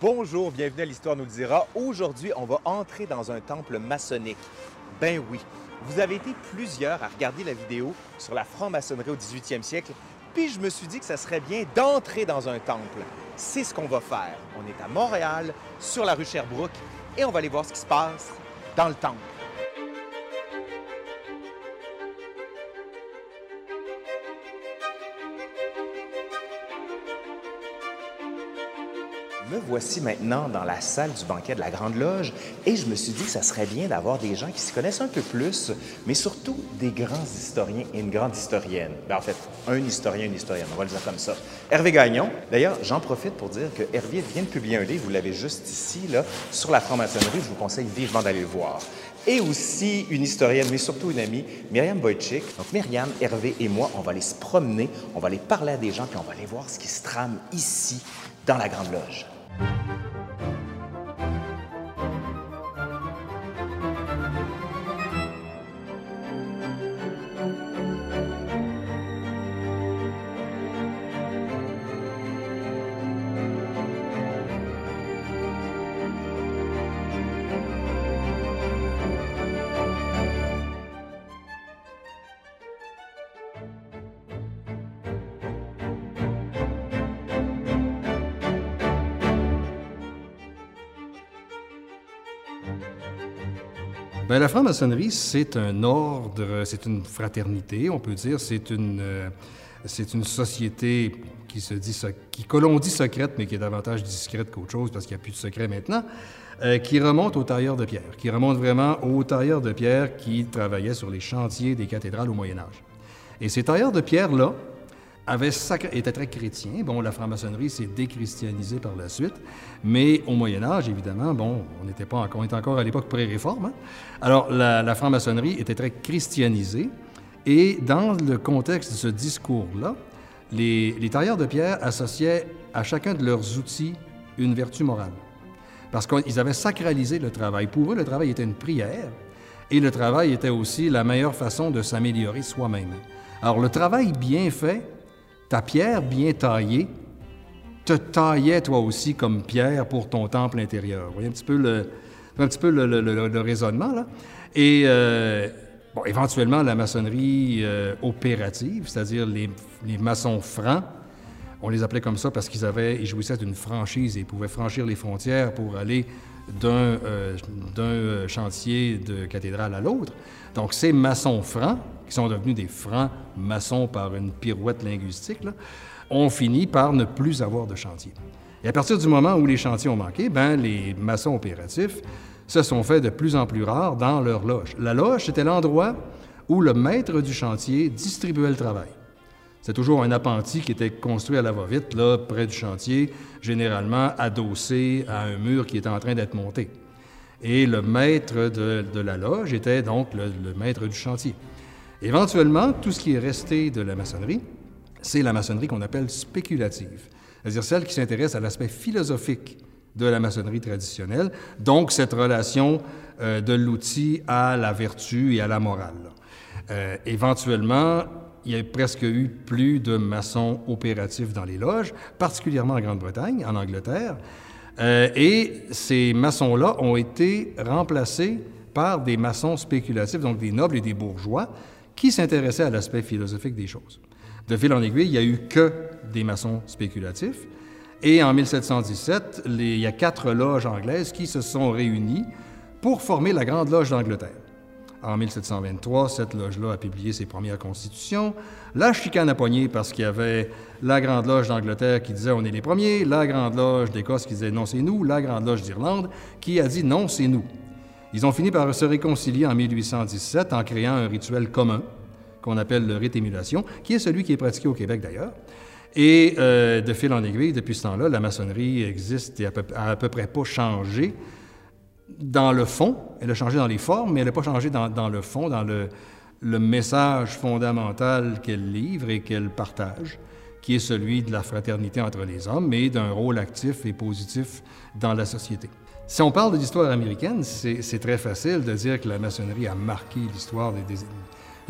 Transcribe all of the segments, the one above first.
Bonjour, bienvenue à l'Histoire nous le dira. Aujourd'hui, on va entrer dans un temple maçonnique. Ben oui, vous avez été plusieurs à regarder la vidéo sur la franc-maçonnerie au 18e siècle, puis je me suis dit que ça serait bien d'entrer dans un temple. C'est ce qu'on va faire. On est à Montréal, sur la rue Sherbrooke, et on va aller voir ce qui se passe dans le temple. Me voici maintenant dans la salle du banquet de la Grande Loge et je me suis dit que ça serait bien d'avoir des gens qui s'y connaissent un peu plus, mais surtout des grands historiens et une grande historienne. Ben, en fait, un historien, une historienne, on va le dire comme ça. Hervé Gagnon, d'ailleurs, j'en profite pour dire que Hervé vient de publier un livre, vous l'avez juste ici, là, sur la franc-maçonnerie, je vous conseille vivement d'aller le voir. Et aussi une historienne, mais surtout une amie, Myriam Wojcik. Donc Myriam, Hervé et moi, on va aller se promener, on va aller parler à des gens, puis on va aller voir ce qui se trame ici, dans la Grande Loge. Bien, la franc-maçonnerie, c'est un ordre, c'est une fraternité, on peut dire, c'est une, euh, société qui se dit, qui, que l'on dit secrète, mais qui est davantage discrète qu'autre chose, parce qu'il n'y a plus de secret maintenant, euh, qui remonte aux tailleurs de pierre, qui remonte vraiment aux tailleurs de pierre qui travaillaient sur les chantiers des cathédrales au Moyen Âge. Et ces tailleurs de pierre-là, était très chrétien. Bon, la franc-maçonnerie s'est déchristianisée par la suite, mais au Moyen Âge, évidemment, bon, on n'était pas encore, on était encore à l'époque pré-réforme. Hein. Alors, la, franc-maçonnerie était très christianisée, et dans le contexte de ce discours-là, les tailleurs de pierre associaient à chacun de leurs outils une vertu morale. Parce qu'ils avaient sacralisé le travail. Pour eux, le travail était une prière, et le travail était aussi la meilleure façon de s'améliorer soi-même. Alors, le travail bien fait ta pierre bien taillée te taillait toi aussi comme pierre pour ton temple intérieur. Vous voyez un petit peu le, un le, raisonnement, là. Et euh, éventuellement, la maçonnerie euh, opérative, c'est-à-dire les, maçons francs, on les appelait comme ça parce qu'ils jouissaient d'une franchise et pouvaient franchir les frontières pour aller d'un euh, chantier de cathédrale à l'autre. Donc, ces maçons francs, qui sont devenus des francs maçons par une pirouette linguistique, ont fini par ne plus avoir de chantier. Et à partir du moment où les chantiers ont manqué, ben, les maçons opératifs se sont faits de plus en plus rares dans leur loge. La loge, c'était l'endroit où le maître du chantier distribuait le travail. C'est toujours un appentis qui était construit à la va-vite, là, près du chantier, généralement adossé à un mur qui était en train d'être monté. Et le maître de, la loge était donc le, maître du chantier. Éventuellement, tout ce qui est resté de la maçonnerie, c'est la maçonnerie qu'on appelle spéculative, c'est-à-dire celle qui s'intéresse à l'aspect philosophique de la maçonnerie traditionnelle, donc cette relation euh, de l'outil à la vertu et à la morale. Euh, éventuellement, il y a presque eu plus de maçons opératifs dans les loges, particulièrement en Grande-Bretagne, en Angleterre. Euh, et ces maçons-là ont été remplacés par des maçons spéculatifs, donc des nobles et des bourgeois, qui s'intéressaient à l'aspect philosophique des choses. De fil en aiguille, il n'y a eu que des maçons spéculatifs. Et en 1717, il y a quatre loges anglaises qui se sont réunies pour former la Grande Loge d'Angleterre. En 1723, cette loge-là a publié ses premières constitutions. La chicane a pogné parce qu'il y avait la Grande Loge d'Angleterre qui disait on est les premiers, la Grande Loge d'Écosse qui disait non, c'est nous, la Grande Loge d'Irlande qui a dit non, c'est nous. Ils ont fini par se réconcilier en 1817 en créant un rituel commun qu'on appelle le rite émulation, qui est celui qui est pratiqué au Québec d'ailleurs. Et euh, de fil en aiguille, depuis ce temps-là, la maçonnerie existe et a à peu près pas changé dans le fond, elle a changé dans les formes, mais elle n'a pas changé dans, le fond, dans le, message fondamental qu'elle livre et qu'elle partage, qui est celui de la fraternité entre les hommes, mais d'un rôle actif et positif dans la société. Si on parle de l'histoire américaine, c'est très facile de dire que la maçonnerie a marqué l'histoire des,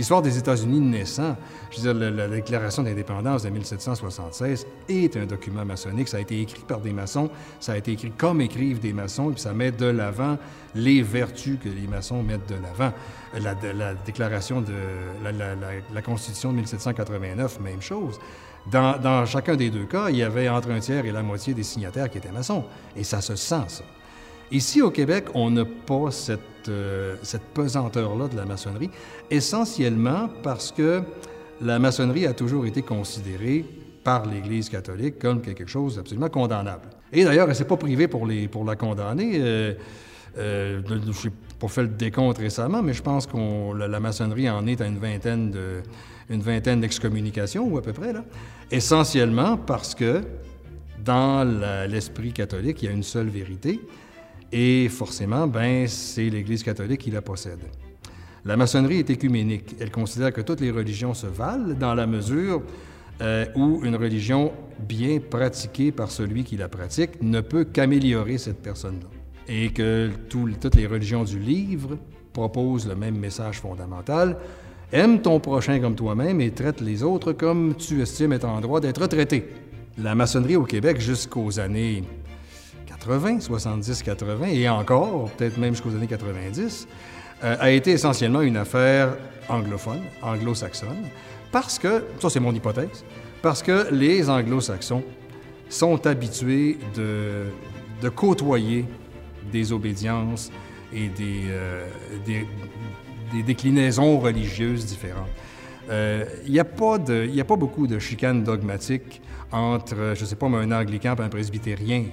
L'histoire des États-Unis naissant, je veux dire, la, déclaration d'indépendance de 1776 est un document maçonnique. Ça a été écrit par des maçons, ça a été écrit comme écrivent des maçons, et puis ça met de l'avant les vertus que les maçons mettent de l'avant. La, la, déclaration de la, Constitution de 1789, même chose. Dans, dans, chacun des deux cas, il y avait entre un tiers et la moitié des signataires qui étaient maçons. Et ça se sent, ça. Ici, au Québec, on n'a pas cette, euh, cette pesanteur-là de la maçonnerie, essentiellement parce que la maçonnerie a toujours été considérée par l'Église catholique comme quelque chose d'absolument condamnable. Et d'ailleurs, elle ne s'est pas privée pour, la condamner. Euh, euh, je n'ai pas fait le décompte récemment, mais je pense que la, maçonnerie en est à une vingtaine une vingtaine d'excommunications, ou à peu près, là. Essentiellement parce que dans l'esprit catholique, il y a une seule vérité, et forcément, ben, c'est l'Église catholique qui la possède. La maçonnerie est écuménique. Elle considère que toutes les religions se valent dans la mesure euh, où une religion bien pratiquée par celui qui la pratique ne peut qu'améliorer cette personne-là. Et que toutes les religions du livre proposent le même message fondamental. Aime ton prochain comme toi-même et traite les autres comme tu estimes être en droit d'être traité. La maçonnerie au Québec jusqu'aux années 80, 70, 80 et encore, peut-être même jusqu'aux années 90, euh, a été essentiellement une affaire anglophone, anglo-saxonne, parce que, ça c'est mon hypothèse, parce que les anglo-saxons sont habitués de, côtoyer des obédiences et des, euh, des, déclinaisons religieuses différentes. Euh, il n'y a, a pas beaucoup de chicanes dogmatiques entre, je ne sais pas, un anglican et un presbytérien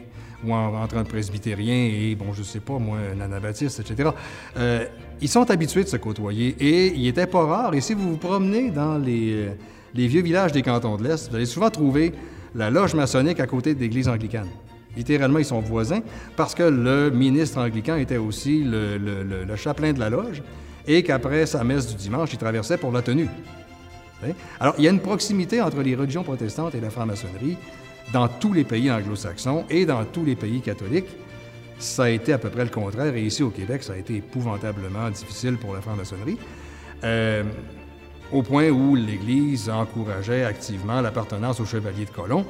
ou entre un presbytérien et, bon, je sais pas, moi, un anabaptiste, etc. Euh, ils sont habitués de se côtoyer et il était pas rare. Et si vous vous promenez dans les, euh, les vieux villages des cantons de l'Est, vous allez souvent trouver la loge maçonnique à côté de l'église anglicane. Littéralement, ils sont voisins parce que le ministre anglican était aussi le, le, le, chapelain de la loge et qu'après sa messe du dimanche, il traversait pour la tenue. Hein? Alors, il y a une proximité entre les religions protestantes et la franc-maçonnerie dans tous les pays anglo-saxons et dans tous les pays catholiques, ça a été à peu près le contraire. Et ici au Québec, ça a été épouvantablement difficile pour la franc-maçonnerie, euh, au point où l'Église encourageait activement l'appartenance au Chevalier de Colomb,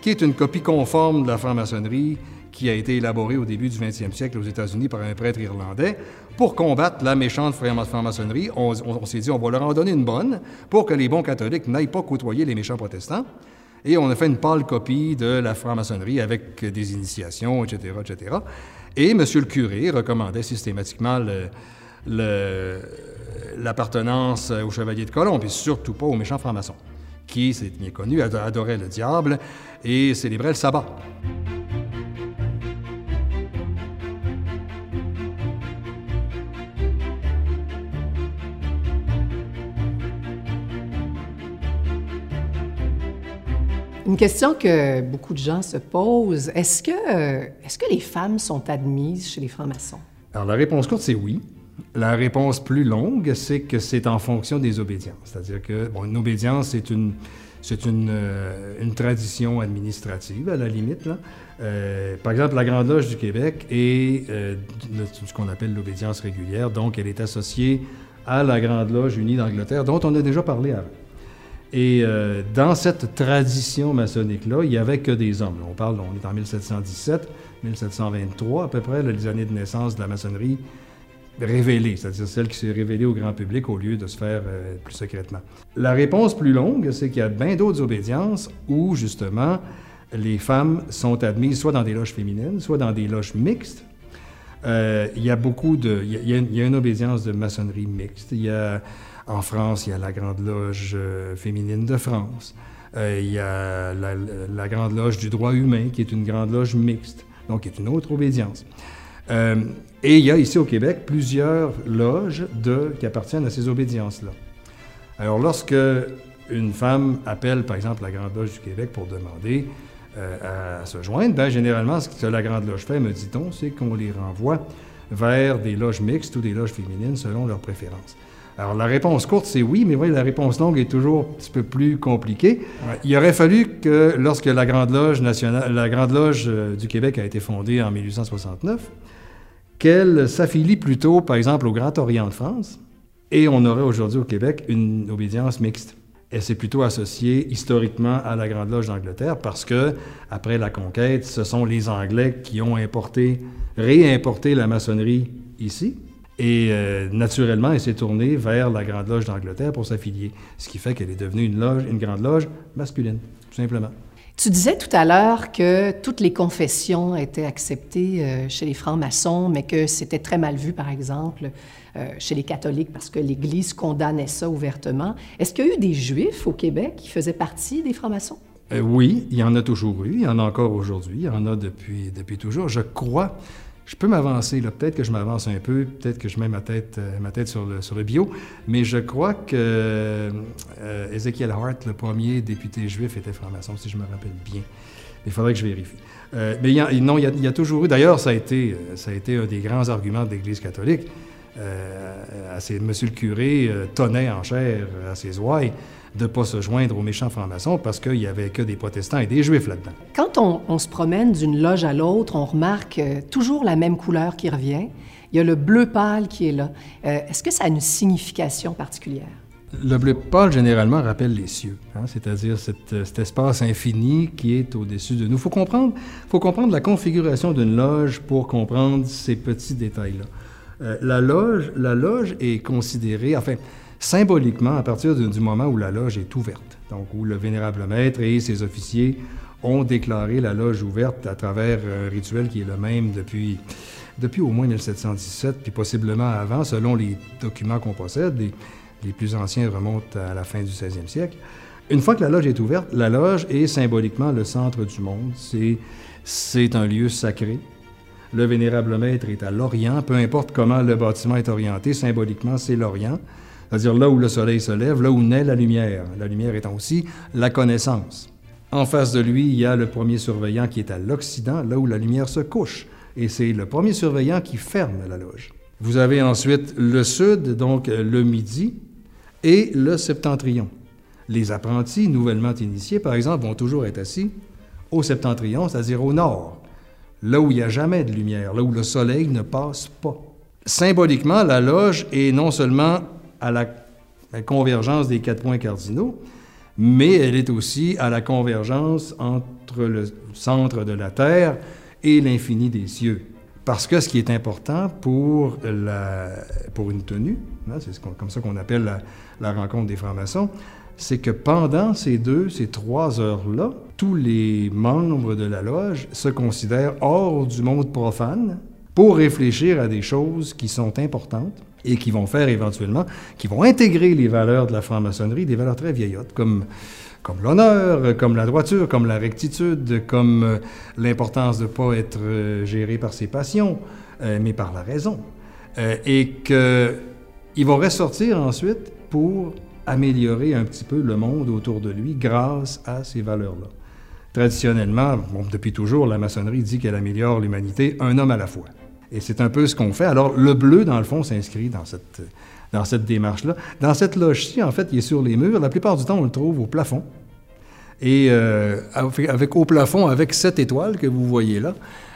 qui est une copie conforme de la franc-maçonnerie qui a été élaborée au début du 20e siècle aux États-Unis par un prêtre irlandais. Pour combattre la méchante franc-maçonnerie, on, on s'est dit on va leur en donner une bonne pour que les bons catholiques n'aillent pas côtoyer les méchants protestants. Et on a fait une pâle copie de la franc-maçonnerie avec des initiations, etc., etc. Et M. le curé recommandait systématiquement l'appartenance au chevalier de Colomb, et surtout pas aux méchants francs-maçons, qui, c'est bien connu, adoraient le diable et célébraient le sabbat. Question que beaucoup de gens se posent, est-ce que, est-ce que les femmes sont admises chez les francs-maçons? Alors la réponse courte, c'est oui. La réponse plus longue, c'est que c'est en fonction des obédiences. C'est-à-dire que, bon, une obédience, c'est une, euh, tradition administrative, à la limite. Euh, par exemple, la Grande Loge du Québec est euh, ce qu'on appelle l'obédience régulière, donc elle est associée à la Grande Loge unie d'Angleterre, dont on a déjà parlé avant. Et euh, dans cette tradition maçonnique-là, il n'y avait que des hommes. on parle, on est en 1717, 1723 à peu près, les années de naissance de la maçonnerie révélée, c'est-à-dire celle qui s'est révélée au grand public au lieu de se faire euh, plus secrètement. La réponse plus longue, c'est qu'il y a bien d'autres obédiences où, justement, les femmes sont admises soit dans des loges féminines, soit dans des loges mixtes. Euh, il y a beaucoup de... Il y y a une obédience de maçonnerie mixte. Il y a en France, il y a la Grande Loge euh, féminine de France. Euh, il y a la, Grande Loge du droit humain, qui est une grande loge mixte, donc qui est une autre obédience. Euh, et il y a ici au Québec plusieurs loges qui appartiennent à ces obédiences-là. Alors, lorsque une femme appelle, par exemple, la Grande Loge du Québec pour demander à, se joindre, bien, généralement, ce que la Grande Loge fait, me dit-on, c'est qu'on les renvoie vers des loges mixtes ou des loges féminines selon leurs préférences. Alors, la réponse courte, c'est oui, mais oui, la réponse longue est toujours un petit peu plus compliquée. Il aurait fallu que, lorsque la Grande Loge nationale, la Grande Loge euh, du Québec a été fondée en 1869, qu'elle s'affilie plutôt, par exemple, au Grand Orient de France Et on aurait aujourd'hui au Québec une obédience mixte. Et c'est plutôt associé historiquement à la Grande Loge d'Angleterre parce que, après la conquête, ce sont les Anglais qui ont importé, réimporté la maçonnerie ici. Et euh, naturellement, elle s'est tournée vers la Grande Loge d'Angleterre pour s'affilier, ce qui fait qu'elle est devenue une, loge, une grande loge masculine, tout simplement. Tu disais tout à l'heure que toutes les confessions étaient acceptées euh, chez les francs-maçons, mais que c'était très mal vu, par exemple, euh, chez les catholiques, parce que l'Église condamnait ça ouvertement. Est-ce qu'il y a eu des juifs au Québec qui faisaient partie des francs-maçons? oui, il y en a toujours eu, il y en a encore aujourd'hui, il y en a depuis, depuis toujours. Je crois je peux m'avancer. Peut-être que je m'avance un peu, peut-être que je mets ma tête, euh, ma tête sur, le, sur le bio, mais je crois que euh, Ezekiel Hart, le premier député juif, était franc-maçon, si je me rappelle bien. Il faudrait que je vérifie. Euh, mais non, il y, a, toujours eu, d'ailleurs, ça, a été, ça a été un des grands arguments de l'Église catholique. Monsieur le curé tonnait en chair à ses ouailles de ne pas se joindre aux méchants francs-maçons parce qu'il n'y avait que des protestants et des juifs là-dedans. Quand on, se promène d'une loge à l'autre, on remarque euh, toujours la même couleur qui revient. Il y a le bleu pâle qui est là. Euh, est-ce que ça a une signification particulière? Le bleu pâle, généralement, rappelle les cieux, hein, c'est-à-dire euh, cet, espace infini qui est au-dessus de nous. Il faut comprendre, faut comprendre la configuration d'une loge pour comprendre ces petits détails-là. la, loge, la loge est considérée, enfin, symboliquement à partir du moment où la loge est ouverte, donc où le vénérable maître et ses officiers ont déclaré la loge ouverte à travers un rituel qui est le même depuis, depuis au moins 1717, puis possiblement avant, selon les documents qu'on possède. Les, les plus anciens remontent à la fin du 16e siècle. Une fois que la loge est ouverte, la loge est symboliquement le centre du monde. C'est un lieu sacré. Le vénérable maître est à l'Orient, peu importe comment le bâtiment est orienté, symboliquement, c'est l'Orient c'est-à-dire là où le soleil se lève, là où naît la lumière, la lumière étant aussi la connaissance. En face de lui, il y a le premier surveillant qui est à l'Occident, là où la lumière se couche, et c'est le premier surveillant qui ferme la loge. Vous avez ensuite le sud, donc le midi, et le septentrion. Les apprentis nouvellement initiés, par exemple, vont toujours être assis au septentrion, c'est-à-dire au nord, là où il n'y a jamais de lumière, là où le soleil ne passe pas. Symboliquement, la loge est non seulement à la, convergence des quatre points cardinaux, mais elle est aussi à la convergence entre le centre de la Terre et l'infini des cieux. Parce que ce qui est important pour, la, pour une tenue, hein, c'est comme ça qu'on appelle la, la, rencontre des francs-maçons, c'est que pendant ces deux, ces trois heures-là, tous les membres de la loge se considèrent hors du monde profane pour réfléchir à des choses qui sont importantes et qui vont faire éventuellement, qui vont intégrer les valeurs de la franc-maçonnerie, des valeurs très vieillottes, comme, comme l'honneur, comme la droiture, comme la rectitude, comme euh, l'importance de ne pas être euh, géré par ses passions, euh, mais par la raison. et qu'ils vont ressortir ensuite pour améliorer un petit peu le monde autour de lui grâce à ces valeurs-là. Traditionnellement, depuis toujours, la maçonnerie dit qu'elle améliore l'humanité un homme à la fois. Et c'est un peu ce qu'on fait. Alors, le bleu, dans le fond, s'inscrit dans cette, dans cette démarche-là. Dans cette loge-ci, en fait, il est sur les murs. La plupart du temps, on le trouve au plafond. Et euh, avec au plafond, avec cette étoile que vous voyez là,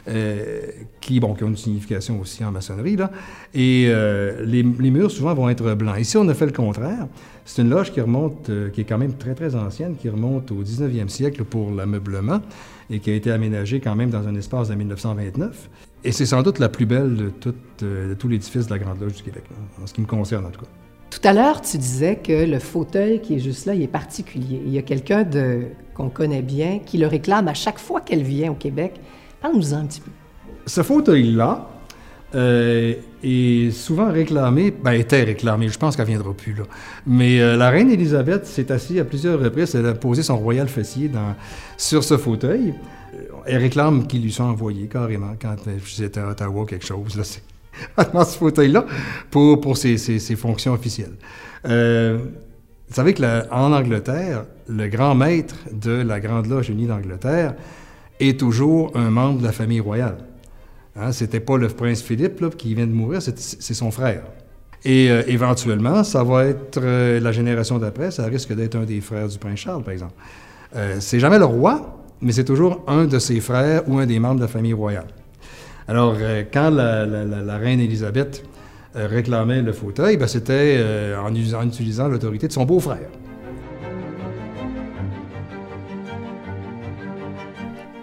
euh, qui, bon, qui a une signification aussi en maçonnerie, là. Et euh, les, les, murs, souvent, vont être blancs. Ici, on a fait le contraire. C'est une loge qui remonte, qui est quand même très, très ancienne, qui remonte au 19e siècle pour l'ameublement et qui a été aménagée quand même dans un espace de 1929. Et c'est sans doute la plus belle de tout l'édifice de la Grande Loge du Québec, en ce qui me concerne en tout cas. Tout à l'heure, tu disais que le fauteuil qui est juste là, il est particulier. Il y a quelqu'un qu'on connaît bien qui le réclame à chaque fois qu'elle vient au Québec. Parle-nous-en un petit peu. Ce fauteuil-là euh, est souvent réclamé, ben était réclamé, je pense qu'elle viendra plus là. Mais euh, la reine Élisabeth s'est assise à plusieurs reprises, elle a posé son royal fessier sur ce fauteuil elle réclame qu'ils lui sont envoyés carrément quand j'étais à Ottawa quelque chose, là, dans ce fauteuil-là, pour, pour ses, ses, fonctions officielles. Euh, vous savez qu'en Angleterre, le grand maître de la Grande Loge unie d'Angleterre est toujours un membre de la famille royale. Hein, c'était pas le prince Philippe là, qui vient de mourir, c'est son frère. Et euh, éventuellement, ça va être euh, la génération d'après, ça risque d'être un des frères du prince Charles, par exemple. c'est jamais le roi, mais c'est toujours un de ses frères ou un des membres de la famille royale. Alors, euh, quand la, reine Élisabeth réclamait le fauteuil, ben, c'était en, en utilisant l'autorité de son beau-frère.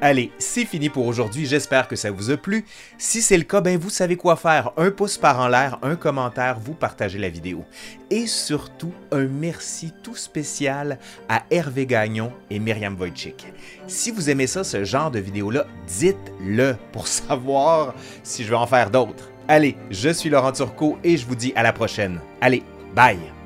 Allez, c'est fini pour aujourd'hui, j'espère que ça vous a plu. Si c'est le cas, ben vous savez quoi faire. Un pouce par en l'air, un commentaire, vous partagez la vidéo. Et surtout, un merci tout spécial à Hervé Gagnon et Myriam Wojcik. Si vous aimez ça, ce genre de vidéo-là, dites-le pour savoir si je vais en faire d'autres. Allez, je suis Laurent Turcot et je vous dis à la prochaine. Allez, bye!